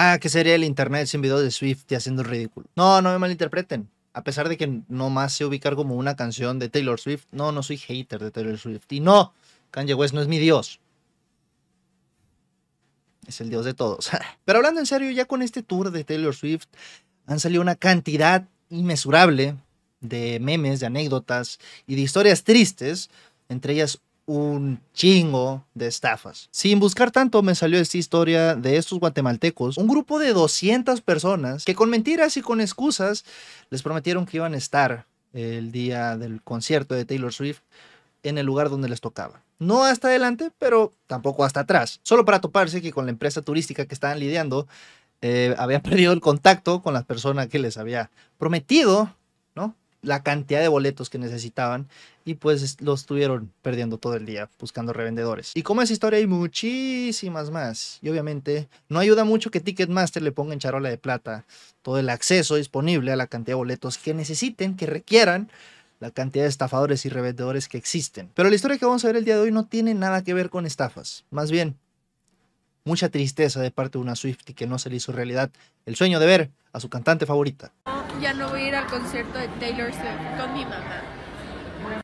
Ah, que sería el internet sin videos de Swift y haciendo el ridículo. No, no me malinterpreten. A pesar de que no más sé ubicar como una canción de Taylor Swift, no, no soy hater de Taylor Swift. Y no, Kanye West no es mi dios. Es el dios de todos. Pero hablando en serio, ya con este tour de Taylor Swift han salido una cantidad inmesurable de memes, de anécdotas y de historias tristes, entre ellas un chingo de estafas. Sin buscar tanto me salió esta historia de estos guatemaltecos, un grupo de 200 personas que con mentiras y con excusas les prometieron que iban a estar el día del concierto de Taylor Swift en el lugar donde les tocaba. No hasta adelante, pero tampoco hasta atrás. Solo para toparse que con la empresa turística que estaban lidiando, eh, habían perdido el contacto con la persona que les había prometido, ¿no? La cantidad de boletos que necesitaban y pues los estuvieron perdiendo todo el día buscando revendedores. Y como esa historia hay muchísimas más. Y obviamente no ayuda mucho que Ticketmaster le ponga en charola de plata todo el acceso disponible a la cantidad de boletos que necesiten, que requieran la cantidad de estafadores y revendedores que existen. Pero la historia que vamos a ver el día de hoy no tiene nada que ver con estafas. Más bien, mucha tristeza de parte de una Swiftie que no se le hizo realidad el sueño de ver a su cantante favorita. Ya no voy a ir al concierto de Taylor Swift con mi mamá.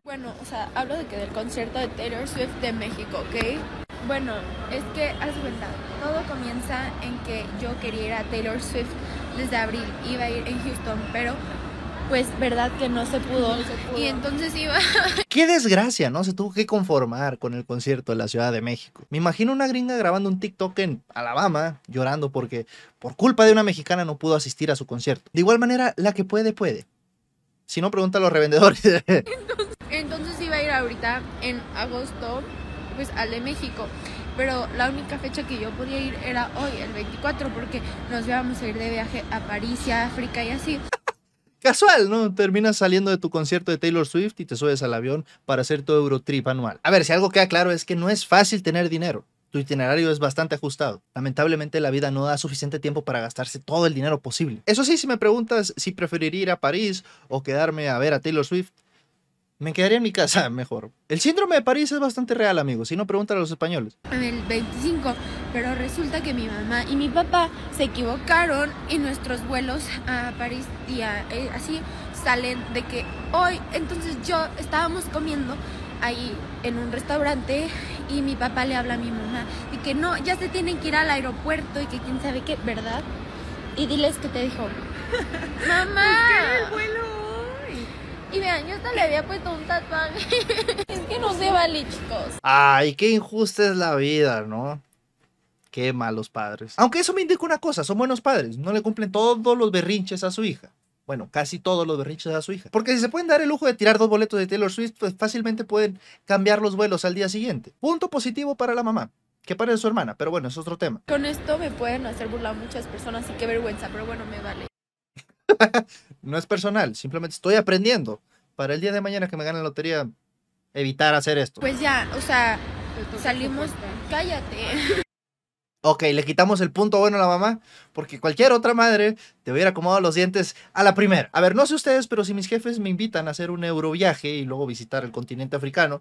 Bueno, o sea, hablo de que del concierto de Taylor Swift de México, ¿ok? Bueno, es que, haz cuenta, todo comienza en que yo quería ir a Taylor Swift desde abril, iba a ir en Houston, pero pues verdad que no se pudo. Y entonces iba... Qué desgracia, ¿no? Se tuvo que conformar con el concierto de la Ciudad de México. Me imagino una gringa grabando un TikTok en Alabama, llorando porque por culpa de una mexicana no pudo asistir a su concierto. De igual manera, la que puede, puede. Si no, pregunta a los revendedores. entonces, iba a ir ahorita en agosto, pues al de México pero la única fecha que yo podía ir era hoy, el 24, porque nos íbamos a ir de viaje a París y a África y así casual, ¿no? Terminas saliendo de tu concierto de Taylor Swift y te subes al avión para hacer tu Eurotrip anual. A ver, si algo queda claro es que no es fácil tener dinero. Tu itinerario es bastante ajustado. Lamentablemente la vida no da suficiente tiempo para gastarse todo el dinero posible. Eso sí, si me preguntas si preferiría ir a París o quedarme a ver a Taylor Swift, me quedaría en mi casa mejor. El síndrome de París es bastante real, amigos. Si no, pregúntale a los españoles. El 25, pero resulta que mi mamá y mi papá se equivocaron y nuestros vuelos a París y eh, así salen de que hoy, entonces yo estábamos comiendo ahí en un restaurante y mi papá le habla a mi mamá y que no, ya se tienen que ir al aeropuerto y que quién sabe qué, ¿verdad? Y diles que te dijo, mamá. ¿Qué vuelo? Y vean, yo hasta le había puesto un tatuaje. es que no se vale, chicos. Ay, qué injusta es la vida, ¿no? Qué malos padres. Aunque eso me indica una cosa, son buenos padres. No le cumplen todos los berrinches a su hija. Bueno, casi todos los berrinches a su hija. Porque si se pueden dar el lujo de tirar dos boletos de Taylor Swift, pues fácilmente pueden cambiar los vuelos al día siguiente. Punto positivo para la mamá. Que para su hermana, pero bueno, es otro tema. Con esto me pueden hacer burlar muchas personas y qué vergüenza, pero bueno, me vale. no es personal, simplemente estoy aprendiendo para el día de mañana que me gane la lotería evitar hacer esto. Pues ya, o sea, salimos, cállate. Ok, le quitamos el punto bueno a la mamá, porque cualquier otra madre te hubiera acomodado los dientes a la primera. A ver, no sé ustedes, pero si mis jefes me invitan a hacer un euroviaje y luego visitar el continente africano,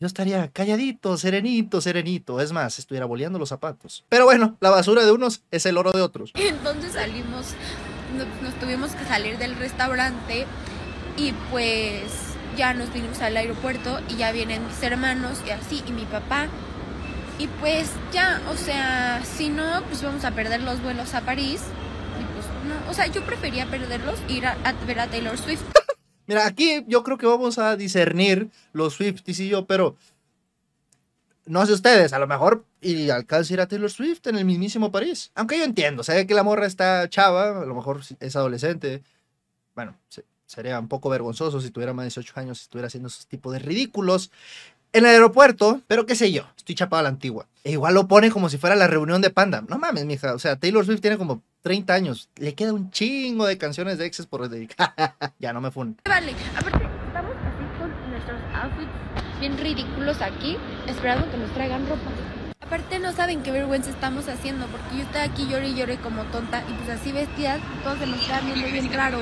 yo estaría calladito, serenito, serenito. Es más, estuviera boleando los zapatos. Pero bueno, la basura de unos es el oro de otros. Entonces salimos nos tuvimos que salir del restaurante y pues ya nos vinimos al aeropuerto y ya vienen mis hermanos y así y mi papá. Y pues ya, o sea, si no, pues vamos a perder los vuelos a París. Y pues no, o sea, yo prefería perderlos ir a, ver a Taylor Swift. Mira, aquí yo creo que vamos a discernir los Swifties y yo, pero no sé ustedes, a lo mejor y alcanza ir a Taylor Swift en el mismísimo París. Aunque yo entiendo, sé que la morra está chava, a lo mejor es adolescente. Bueno, sería un poco vergonzoso si tuviera más de 18 años, si estuviera haciendo esos tipos de ridículos en el aeropuerto, pero qué sé yo, estoy chapado a la antigua. E igual lo pone como si fuera la reunión de Panda. No mames, mija, o sea, Taylor Swift tiene como 30 años. Le queda un chingo de canciones de exes por dedicar. ya no me fun. Nuestros outfits bien ridículos aquí, esperando que nos traigan ropa. Aparte no saben qué vergüenza estamos haciendo, porque yo estoy aquí lloré y lloré como tonta, y pues así vestidas, todos se nos quedan viendo bien raro.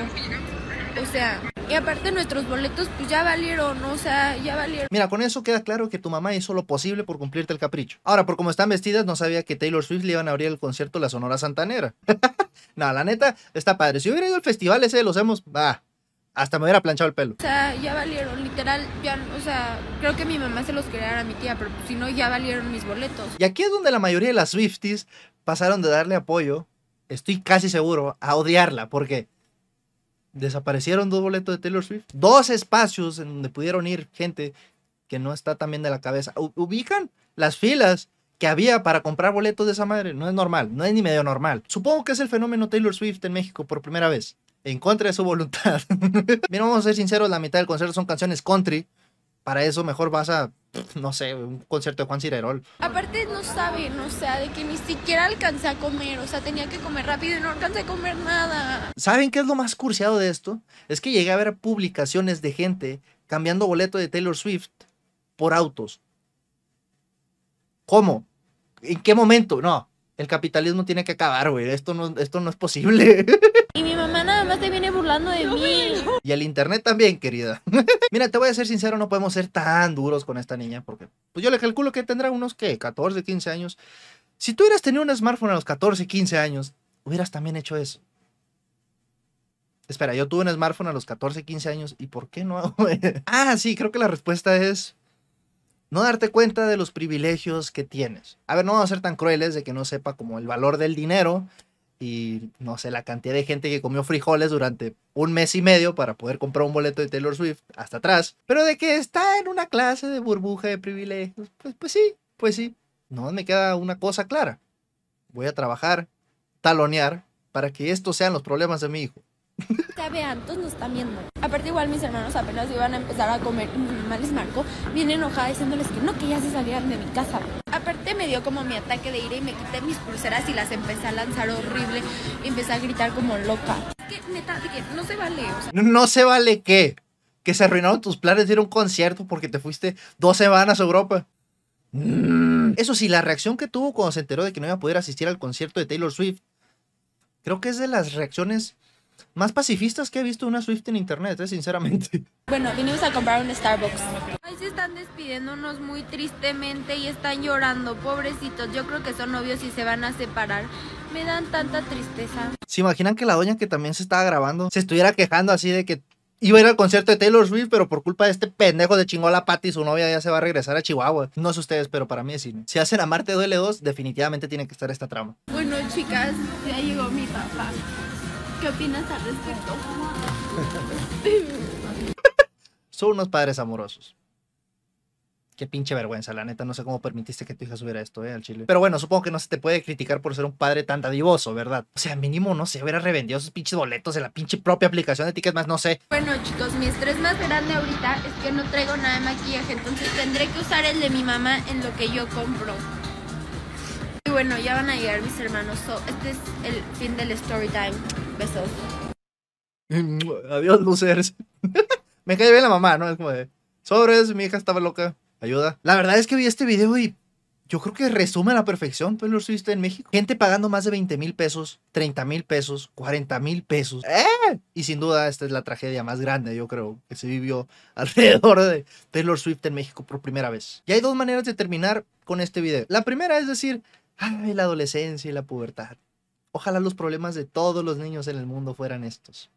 O sea, Y aparte nuestros boletos pues ya valieron, o sea, ya valieron. Mira, con eso queda claro que tu mamá hizo lo posible por cumplirte el capricho. Ahora, por cómo están vestidas, no sabía que Taylor Swift le iban a abrir el concierto La Sonora Santanera. no, la neta, está padre. Si hubiera ido al festival ese de los hemos, va. Hasta me hubiera planchado el pelo. O sea, ya valieron, literal, ya, o sea, creo que mi mamá se los quería dar a mi tía, pero pues, si no, ya valieron mis boletos. Y aquí es donde la mayoría de las Swifties pasaron de darle apoyo, estoy casi seguro, a odiarla, porque desaparecieron dos boletos de Taylor Swift, dos espacios en donde pudieron ir gente que no está también de la cabeza. Ubican las filas que había para comprar boletos de esa madre. No es normal, no es ni medio normal. Supongo que es el fenómeno Taylor Swift en México por primera vez. En contra de su voluntad. Mira, vamos a ser sinceros, la mitad del concierto son canciones country. Para eso mejor vas a, no sé, un concierto de Juan Cirerol. Aparte no saben, o sea, de que ni siquiera alcancé a comer, o sea, tenía que comer rápido y no alcancé a comer nada. ¿Saben qué es lo más cursiado de esto? Es que llegué a ver publicaciones de gente cambiando boleto de Taylor Swift por autos. ¿Cómo? ¿En qué momento? No, el capitalismo tiene que acabar, güey. Esto no, esto no es posible. Y mi mamá nada más se viene burlando de mí. y el internet también, querida. Mira, te voy a ser sincero, no podemos ser tan duros con esta niña porque pues yo le calculo que tendrá unos, ¿qué? 14, 15 años. Si tú hubieras tenido un smartphone a los 14, 15 años, hubieras también hecho eso. Espera, yo tuve un smartphone a los 14, 15 años. ¿Y por qué no? ah, sí, creo que la respuesta es no darte cuenta de los privilegios que tienes. A ver, no vamos a ser tan crueles de que no sepa como el valor del dinero y no sé, la cantidad de gente que comió frijoles durante un mes y medio para poder comprar un boleto de Taylor Swift hasta atrás. Pero de que está en una clase de burbuja de privilegios, pues, pues sí, pues sí. No me queda una cosa clara. Voy a trabajar, talonear, para que estos sean los problemas de mi hijo. Ya vean, todos nos están viendo. Aparte igual mis hermanos apenas iban a empezar a comer y mi mamá les marcó bien enojada diciéndoles que no, que ya se salieran de mi casa. Aparte me dio como mi ataque de ira y me quité mis pulseras y las empecé a lanzar horrible y empecé a gritar como loca. Es que neta, de que no se vale, o sea, No, no se vale que, que se arruinaron tus planes de ir a un concierto porque te fuiste dos semanas a Europa. Mm. Eso sí, la reacción que tuvo cuando se enteró de que no iba a poder asistir al concierto de Taylor Swift, creo que es de las reacciones más pacifistas que he visto una Swift en internet, eh, sinceramente. Bueno, vinimos a comprar un Starbucks. Ahí se están despidiéndonos muy tristemente y están llorando, pobrecitos. Yo creo que son novios y se van a separar. Me dan tanta tristeza. ¿Se imaginan que la doña que también se estaba grabando se estuviera quejando así de que iba a ir al concierto de Taylor Swift, pero por culpa de este pendejo de chingó a la pata y su novia ya se va a regresar a Chihuahua? No sé ustedes, pero para mí es cine. Si hacen Amarte Duele 2, definitivamente tiene que estar esta trama. Bueno, chicas, ya llegó mi papá. ¿Qué opinas al respecto? Son unos padres amorosos. Qué pinche vergüenza, la neta. No sé cómo permitiste que tu hija subiera esto, ¿eh? Al chile. Pero bueno, supongo que no se te puede criticar por ser un padre tan dadivoso, ¿verdad? O sea, mínimo, no sé, hubiera revendido sus pinches boletos en la pinche propia aplicación de tickets más, no sé. Bueno, chicos, mi estrés más grande ahorita es que no traigo nada de maquillaje, entonces tendré que usar el de mi mamá en lo que yo compro. Y bueno, ya van a llegar mis hermanos. So, este es el fin del story time. Adiós, losers. Me cae bien la mamá, ¿no? Es como de, sobres, mi hija estaba loca, ayuda. La verdad es que vi este video y yo creo que resume a la perfección Taylor Swift en México. Gente pagando más de 20 mil pesos, 30 mil pesos, 40 mil pesos. ¡Eh! Y sin duda esta es la tragedia más grande, yo creo, que se vivió alrededor de Taylor Swift en México por primera vez. Y hay dos maneras de terminar con este video. La primera es decir, ay, la adolescencia y la pubertad. Ojalá los problemas de todos los niños en el mundo fueran estos.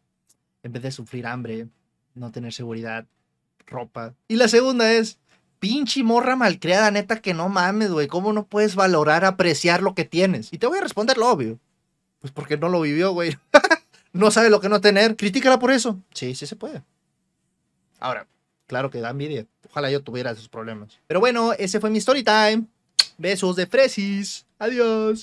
En vez de sufrir hambre, no tener seguridad, ropa. Y la segunda es, pinche morra malcriada, neta, que no mames, güey. ¿Cómo no puedes valorar, apreciar lo que tienes? Y te voy a responder lo obvio. Pues porque no lo vivió, güey. no sabe lo que no tener. Critícala por eso. Sí, sí se puede. Ahora, claro que da envidia. Ojalá yo tuviera esos problemas. Pero bueno, ese fue mi story time. Besos de Fresis. Adiós.